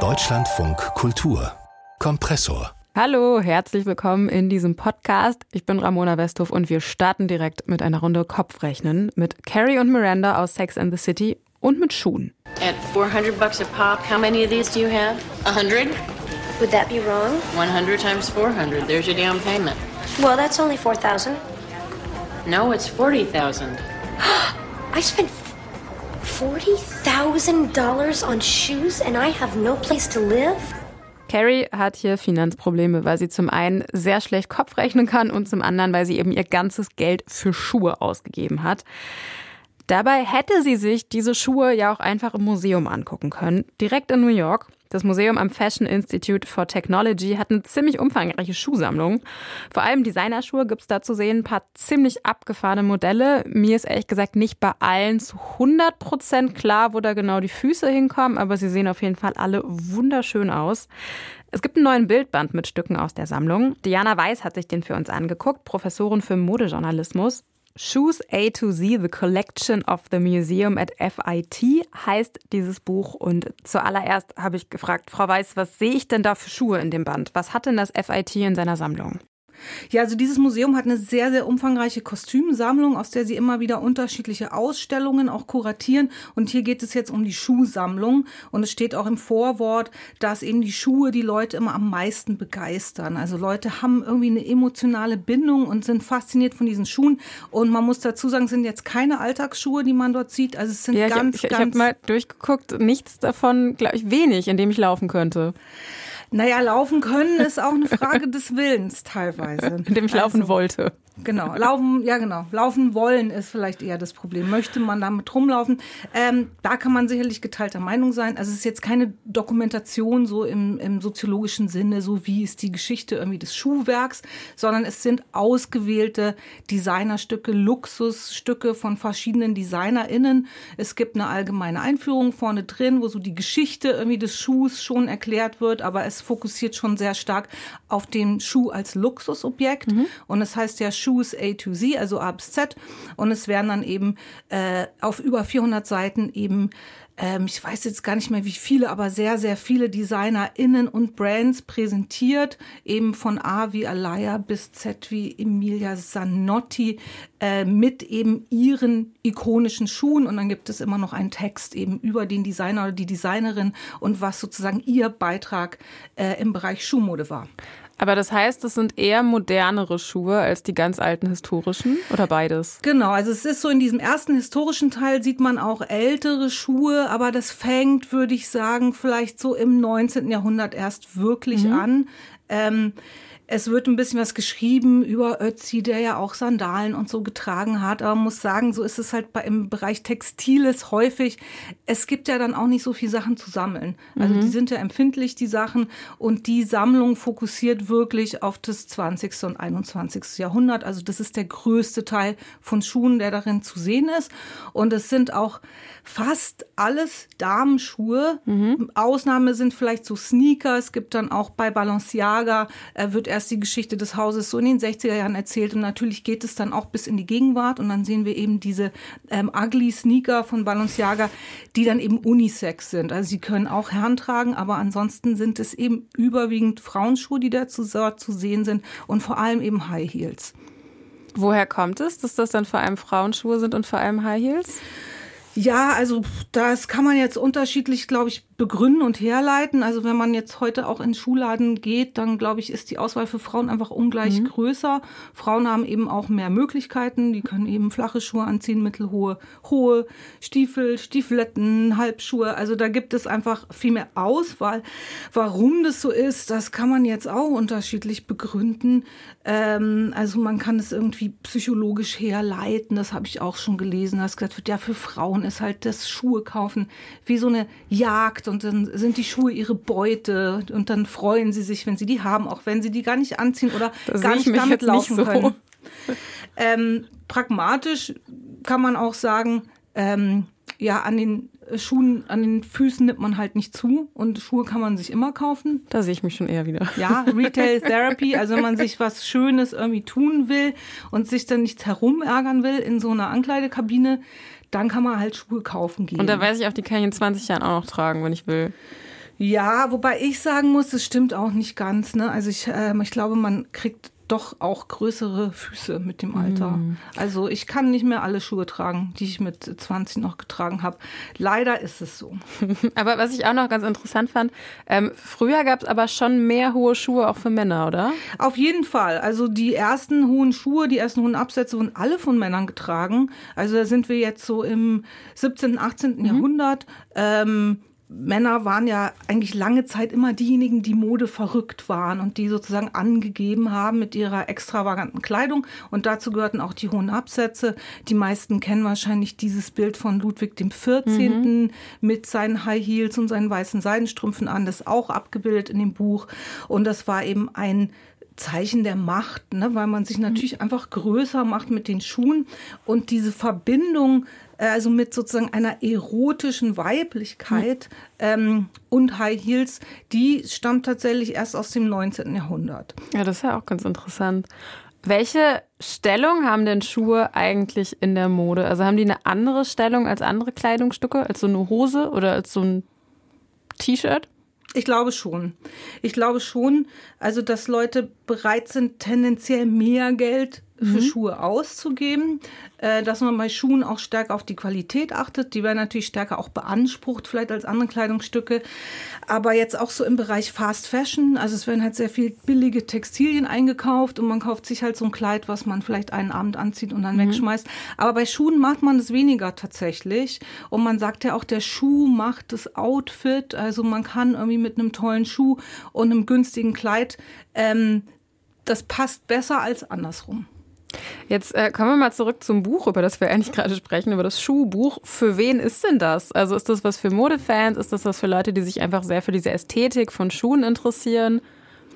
Deutschlandfunk Kultur Kompressor Hallo, herzlich willkommen in diesem Podcast. Ich bin Ramona Westhoff und wir starten direkt mit einer Runde Kopfrechnen mit Carrie und Miranda aus Sex and the City und mit Schuhen. At 400 bucks a pop, how many of these do you have? 100? Would that be wrong? 100 times 400. There's your down payment. Well, that's only 4000 No, it's 40,000. I spent $40,000 on shoes and I have no place to live? Carrie hat hier Finanzprobleme, weil sie zum einen sehr schlecht Kopf rechnen kann und zum anderen, weil sie eben ihr ganzes Geld für Schuhe ausgegeben hat. Dabei hätte sie sich diese Schuhe ja auch einfach im Museum angucken können, direkt in New York. Das Museum am Fashion Institute for Technology hat eine ziemlich umfangreiche Schuhsammlung. Vor allem Designerschuhe gibt es da zu sehen, ein paar ziemlich abgefahrene Modelle. Mir ist ehrlich gesagt nicht bei allen zu 100 Prozent klar, wo da genau die Füße hinkommen, aber sie sehen auf jeden Fall alle wunderschön aus. Es gibt einen neuen Bildband mit Stücken aus der Sammlung. Diana Weiß hat sich den für uns angeguckt, Professorin für Modejournalismus. Shoes A to Z, The Collection of the Museum at FIT heißt dieses Buch. Und zuallererst habe ich gefragt, Frau Weiß, was sehe ich denn da für Schuhe in dem Band? Was hat denn das FIT in seiner Sammlung? Ja, also dieses Museum hat eine sehr, sehr umfangreiche Kostümsammlung, aus der sie immer wieder unterschiedliche Ausstellungen auch kuratieren. Und hier geht es jetzt um die Schuhsammlung. Und es steht auch im Vorwort, dass eben die Schuhe die Leute immer am meisten begeistern. Also Leute haben irgendwie eine emotionale Bindung und sind fasziniert von diesen Schuhen. Und man muss dazu sagen, es sind jetzt keine Alltagsschuhe, die man dort sieht. Also es sind ja, ganz, ich, ich, ganz. Ich habe mal durchgeguckt, nichts davon, glaube ich, wenig, in dem ich laufen könnte. Naja, laufen können ist auch eine Frage des Willens teilweise. In dem ich laufen Also, wollte. Genau, laufen, ja genau, laufen wollen ist vielleicht eher das Problem. Möchte man damit rumlaufen? Ähm, da kann man sicherlich geteilter Meinung sein. Also es ist jetzt keine Dokumentation so im, im soziologischen Sinne, so wie ist die Geschichte irgendwie des Schuhwerks, sondern es sind ausgewählte Designerstücke, Luxusstücke von verschiedenen DesignerInnen. Es gibt eine allgemeine Einführung vorne drin, wo so die Geschichte irgendwie des Schuhs schon erklärt wird, aber es fokussiert schon sehr stark auf den Schuh als Luxusobjekt. Und es heißt ja Shoes A to Z, also A bis Z. Und es werden dann eben äh, auf über 400 Seiten eben ähm, ich weiß jetzt gar nicht mehr wie viele, aber sehr, sehr viele DesignerInnen und Brands präsentiert, eben von A wie Alaya bis Z wie Emilia Zanotti, äh, mit eben ihren ikonischen Schuhen. Und dann gibt es immer noch einen Text eben über den Designer oder die Designerin und was sozusagen ihr Beitrag äh, im Bereich Schuhmode war. Aber das heißt, es sind eher modernere Schuhe als die ganz alten historischen oder beides? Genau, also es ist so in diesem ersten historischen Teil sieht man auch ältere Schuhe, aber das fängt, würde ich sagen, vielleicht so im 19. Jahrhundert erst wirklich mhm. an. Ähm, es wird ein bisschen was geschrieben über Ötzi, der ja auch Sandalen und so getragen hat. Aber man muss sagen, so ist es halt bei, im Bereich Textiles häufig. Es gibt ja dann auch nicht so viel Sachen zu sammeln. Also mhm. die sind ja empfindlich, die Sachen. Und die Sammlung fokussiert wirklich auf das 20. und 21. Jahrhundert. Also das ist der größte Teil von Schuhen, der darin zu sehen ist. Und es sind auch fast alles Damenschuhe. Mhm. Ausnahme sind vielleicht so Sneaker. Es gibt dann auch bei Balenciaga, äh, wird erst die Geschichte des Hauses so in den 60er Jahren erzählt und natürlich geht es dann auch bis in die Gegenwart und dann sehen wir eben diese ähm, ugly Sneaker von Balenciaga, die dann eben unisex sind. Also sie können auch Herren tragen, aber ansonsten sind es eben überwiegend Frauenschuhe, die da zu, zu sehen sind und vor allem eben High Heels. Woher kommt es, dass das dann vor allem Frauenschuhe sind und vor allem High Heels? Ja, also das kann man jetzt unterschiedlich, glaube ich, begründen und herleiten. Also wenn man jetzt heute auch in Schuhladen geht, dann glaube ich, ist die Auswahl für Frauen einfach ungleich mhm. größer. Frauen haben eben auch mehr Möglichkeiten. Die können eben flache Schuhe anziehen, mittelhohe, hohe Stiefel, Stiefeletten, Halbschuhe. Also da gibt es einfach viel mehr Auswahl. Warum das so ist, das kann man jetzt auch unterschiedlich begründen. Ähm, also man kann es irgendwie psychologisch herleiten. Das habe ich auch schon gelesen. Das gesagt wird, ja, für Frauen ist halt das Schuhe kaufen wie so eine Jagd und dann sind die Schuhe ihre Beute und dann freuen sie sich, wenn sie die haben, auch wenn sie die gar nicht anziehen oder das gar nicht damit laufen so. können. Ähm, pragmatisch kann man auch sagen, ähm, ja, an den Schuhen, an den Füßen nimmt man halt nicht zu und Schuhe kann man sich immer kaufen. Da sehe ich mich schon eher wieder. Ja, Retail Therapy, also wenn man sich was Schönes irgendwie tun will und sich dann nichts herumärgern will in so einer Ankleidekabine, dann kann man halt Schuhe kaufen gehen. Und da weiß ich auch, die kann ich in 20 Jahren auch noch tragen, wenn ich will. Ja, wobei ich sagen muss, es stimmt auch nicht ganz. Ne? Also ich, äh, ich glaube, man kriegt doch auch größere Füße mit dem Alter. Mm. Also ich kann nicht mehr alle Schuhe tragen, die ich mit 20 noch getragen habe. Leider ist es so. aber was ich auch noch ganz interessant fand, ähm, früher gab es aber schon mehr hohe Schuhe auch für Männer, oder? Auf jeden Fall. Also die ersten hohen Schuhe, die ersten hohen Absätze wurden alle von Männern getragen. Also da sind wir jetzt so im 17., 18. Mhm. Jahrhundert. Ähm, Männer waren ja eigentlich lange Zeit immer diejenigen, die Mode verrückt waren und die sozusagen angegeben haben mit ihrer extravaganten Kleidung. Und dazu gehörten auch die hohen Absätze. Die meisten kennen wahrscheinlich dieses Bild von Ludwig XIV. Mhm. mit seinen High Heels und seinen weißen Seidenstrümpfen an. Das ist auch abgebildet in dem Buch. Und das war eben ein Zeichen der Macht, ne? weil man sich natürlich einfach größer macht mit den Schuhen und diese Verbindung also mit sozusagen einer erotischen Weiblichkeit mhm. ähm, und High Heels, die stammt tatsächlich erst aus dem 19. Jahrhundert. Ja, das ist ja auch ganz interessant. Welche Stellung haben denn Schuhe eigentlich in der Mode? Also haben die eine andere Stellung als andere Kleidungsstücke, als so eine Hose oder als so ein T-Shirt? Ich glaube schon. Ich glaube schon, also dass Leute bereit sind, tendenziell mehr Geld für mhm. Schuhe auszugeben, äh, dass man bei Schuhen auch stärker auf die Qualität achtet. Die werden natürlich stärker auch beansprucht, vielleicht als andere Kleidungsstücke. Aber jetzt auch so im Bereich Fast Fashion, also es werden halt sehr viel billige Textilien eingekauft und man kauft sich halt so ein Kleid, was man vielleicht einen Abend anzieht und dann mhm. wegschmeißt. Aber bei Schuhen macht man es weniger tatsächlich. Und man sagt ja auch, der Schuh macht das Outfit. Also man kann irgendwie mit einem tollen Schuh und einem günstigen Kleid, ähm, das passt besser als andersrum. Jetzt äh, kommen wir mal zurück zum Buch, über das wir eigentlich gerade sprechen, über das Schuhbuch. Für wen ist denn das? Also ist das was für Modefans? Ist das was für Leute, die sich einfach sehr für diese Ästhetik von Schuhen interessieren?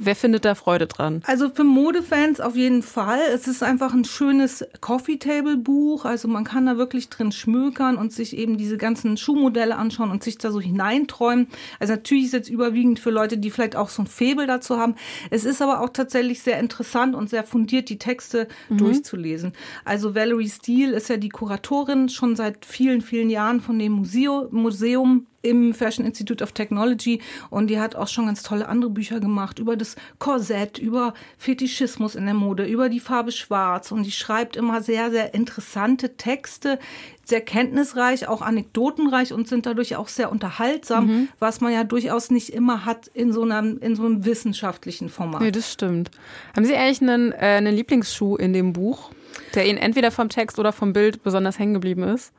Wer findet da Freude dran? Also für Modefans auf jeden Fall. Es ist einfach ein schönes Coffee-Table-Buch. Also man kann da wirklich drin schmökern und sich eben diese ganzen Schuhmodelle anschauen und sich da so hineinträumen. Also natürlich ist es jetzt überwiegend für Leute, die vielleicht auch so ein Febel dazu haben. Es ist aber auch tatsächlich sehr interessant und sehr fundiert, die Texte mhm. durchzulesen. Also Valerie Steele ist ja die Kuratorin schon seit vielen, vielen Jahren von dem Museum im Fashion Institute of Technology und die hat auch schon ganz tolle andere Bücher gemacht über das Korsett, über Fetischismus in der Mode, über die Farbe Schwarz und die schreibt immer sehr, sehr interessante Texte, sehr kenntnisreich, auch anekdotenreich und sind dadurch auch sehr unterhaltsam, mhm. was man ja durchaus nicht immer hat in so einem, in so einem wissenschaftlichen Format. Nee, das stimmt. Haben Sie eigentlich einen, äh, einen Lieblingsschuh in dem Buch, der Ihnen entweder vom Text oder vom Bild besonders hängen geblieben ist?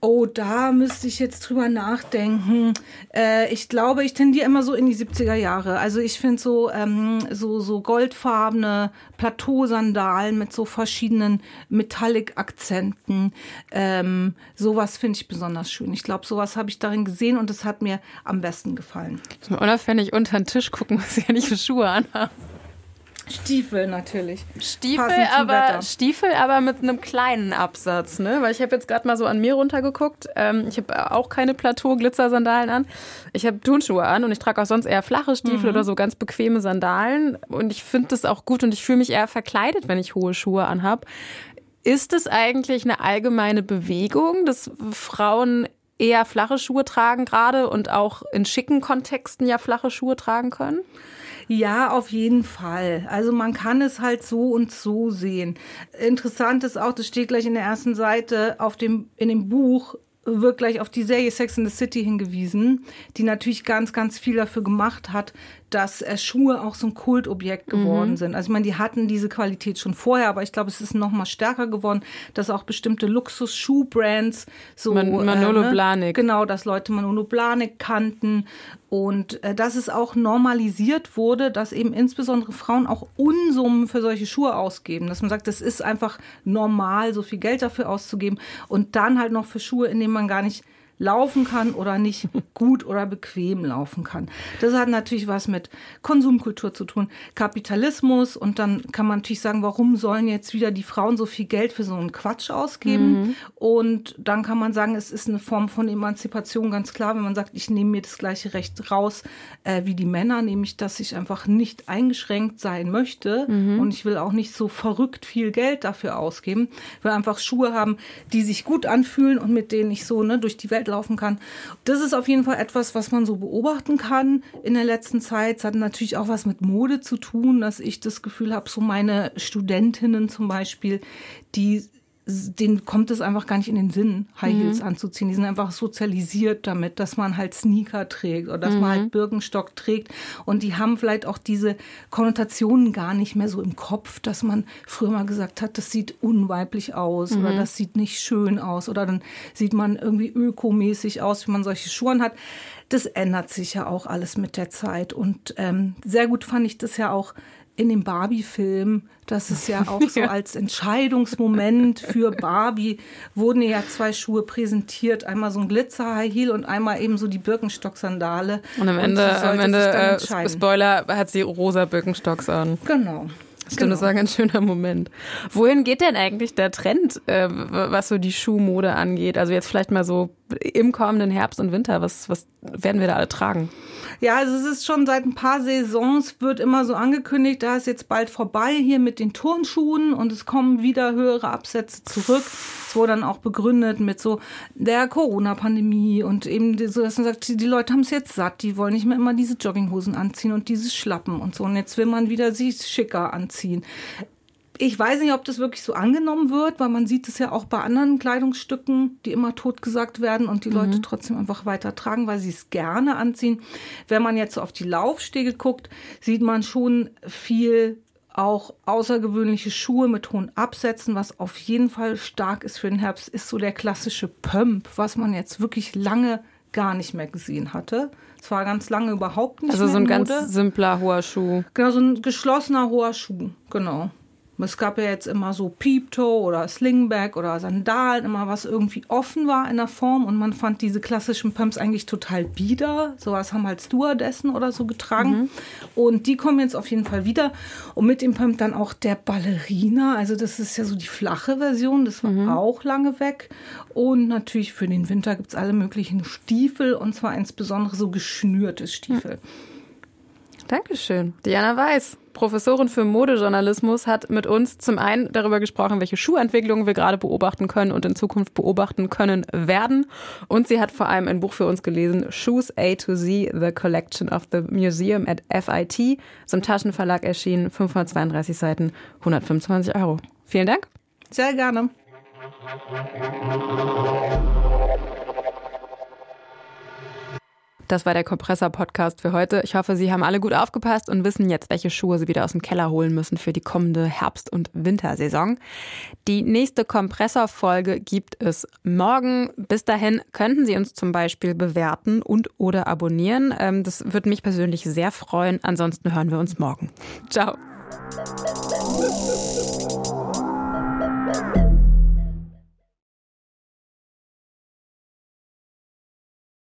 Oh, da müsste ich jetzt drüber nachdenken. Äh, ich glaube, ich tendiere immer so in die 70er Jahre. Also ich finde so, ähm, so, so goldfarbene Plateausandalen mit so verschiedenen Metallic-Akzenten. Ähm, sowas finde ich besonders schön. Ich glaube, sowas habe ich darin gesehen und es hat mir am besten gefallen. Ich muss unauffällig unter den Tisch gucken, was sie ja nicht für Schuhe anhaben. Stiefel natürlich. Stiefel, aber Stiefel, aber mit einem kleinen Absatz, ne? Weil ich habe jetzt gerade mal so an mir runtergeguckt. Ähm, ich habe auch keine Plateau-Glitzer-Sandalen an. Ich habe Turnschuhe an und ich trage auch sonst eher flache Stiefel mhm. oder so ganz bequeme Sandalen. Und ich finde das auch gut und ich fühle mich eher verkleidet, wenn ich hohe Schuhe anhab. Ist es eigentlich eine allgemeine Bewegung, dass Frauen eher flache Schuhe tragen gerade und auch in schicken Kontexten ja flache Schuhe tragen können? Ja, auf jeden Fall. Also man kann es halt so und so sehen. Interessant ist auch, das steht gleich in der ersten Seite auf dem, in dem Buch, wird gleich auf die Serie Sex in the City hingewiesen, die natürlich ganz, ganz viel dafür gemacht hat, dass äh, Schuhe auch so ein Kultobjekt geworden mhm. sind. Also ich meine, die hatten diese Qualität schon vorher, aber ich glaube, es ist noch mal stärker geworden, dass auch bestimmte Luxus-Schuh-Brands so Man Manolo äh, ne? Blahnik. Genau, dass Leute Manolo Blahnik kannten und äh, dass es auch normalisiert wurde, dass eben insbesondere Frauen auch Unsummen für solche Schuhe ausgeben. Dass man sagt, das ist einfach normal, so viel Geld dafür auszugeben und dann halt noch für Schuhe, in denen man gar nicht laufen kann oder nicht gut oder bequem laufen kann. Das hat natürlich was mit Konsumkultur zu tun, Kapitalismus und dann kann man natürlich sagen, warum sollen jetzt wieder die Frauen so viel Geld für so einen Quatsch ausgeben? Mhm. Und dann kann man sagen, es ist eine Form von Emanzipation, ganz klar, wenn man sagt, ich nehme mir das gleiche Recht raus äh, wie die Männer, nämlich dass ich einfach nicht eingeschränkt sein möchte mhm. und ich will auch nicht so verrückt viel Geld dafür ausgeben, will einfach Schuhe haben, die sich gut anfühlen und mit denen ich so ne, durch die Welt laufen kann. Das ist auf jeden Fall etwas, was man so beobachten kann in der letzten Zeit. Es hat natürlich auch was mit Mode zu tun, dass ich das Gefühl habe, so meine Studentinnen zum Beispiel, die denen kommt es einfach gar nicht in den Sinn, High Heels mhm. anzuziehen. Die sind einfach sozialisiert damit, dass man halt Sneaker trägt oder dass mhm. man halt Birkenstock trägt. Und die haben vielleicht auch diese Konnotationen gar nicht mehr so im Kopf, dass man früher mal gesagt hat, das sieht unweiblich aus mhm. oder das sieht nicht schön aus oder dann sieht man irgendwie ökomäßig aus, wenn man solche Schuhe hat. Das ändert sich ja auch alles mit der Zeit. Und ähm, sehr gut fand ich das ja auch in dem Barbie-Film, das ist ja auch so als Entscheidungsmoment für Barbie, wurden ja zwei Schuhe präsentiert. Einmal so ein Glitzer-High Heel und einmal eben so die Birkenstock-Sandale. Und am Ende, und am Ende äh, Spoiler, hat sie rosa Birkenstocks an. Genau. Stimmt, genau. das war ein ganz schöner Moment. Wohin geht denn eigentlich der Trend, äh, was so die Schuhmode angeht? Also jetzt vielleicht mal so im kommenden Herbst und Winter, was, was werden wir da alle tragen? Ja, also es ist schon seit ein paar Saisons wird immer so angekündigt, da ist jetzt bald vorbei hier mit den Turnschuhen und es kommen wieder höhere Absätze zurück. Es wurde dann auch begründet mit so der Corona-Pandemie und eben so, dass man sagt, die Leute haben es jetzt satt, die wollen nicht mehr immer diese Jogginghosen anziehen und diese Schlappen und so und jetzt will man wieder sie schicker anziehen ich weiß nicht, ob das wirklich so angenommen wird, weil man sieht es ja auch bei anderen Kleidungsstücken, die immer totgesagt werden und die mhm. Leute trotzdem einfach weiter tragen, weil sie es gerne anziehen. Wenn man jetzt so auf die Laufstege guckt, sieht man schon viel auch außergewöhnliche Schuhe mit hohen Absätzen, was auf jeden Fall stark ist für den Herbst, ist so der klassische Pump, was man jetzt wirklich lange gar nicht mehr gesehen hatte. Es war ganz lange überhaupt nicht also mehr. Also so ein ganz simpler hoher Schuh. Genau, so ein geschlossener hoher Schuh, genau. Es gab ja jetzt immer so Peeptoe oder Slingback oder Sandalen, immer was irgendwie offen war in der Form und man fand diese klassischen Pumps eigentlich total bieder. Sowas haben halt Stewardessen oder so getragen. Mhm. Und die kommen jetzt auf jeden Fall wieder. Und mit dem Pump dann auch der Ballerina. Also das ist ja so die flache Version, das war mhm. auch lange weg. Und natürlich für den Winter gibt es alle möglichen Stiefel und zwar insbesondere so geschnürte Stiefel. Mhm. Dankeschön. Diana Weiß, Professorin für Modejournalismus, hat mit uns zum einen darüber gesprochen, welche Schuhentwicklungen wir gerade beobachten können und in Zukunft beobachten können werden. Und sie hat vor allem ein Buch für uns gelesen, Shoes A to Z, The Collection of the Museum at FIT, zum Taschenverlag erschienen, 532 Seiten, 125 Euro. Vielen Dank. Sehr gerne. Das war der Kompressor-Podcast für heute. Ich hoffe, Sie haben alle gut aufgepasst und wissen jetzt, welche Schuhe Sie wieder aus dem Keller holen müssen für die kommende Herbst- und Wintersaison. Die nächste Kompressor-Folge gibt es morgen. Bis dahin könnten Sie uns zum Beispiel bewerten und oder abonnieren. Ähm, das würde mich persönlich sehr freuen. Ansonsten hören wir uns morgen. Ciao.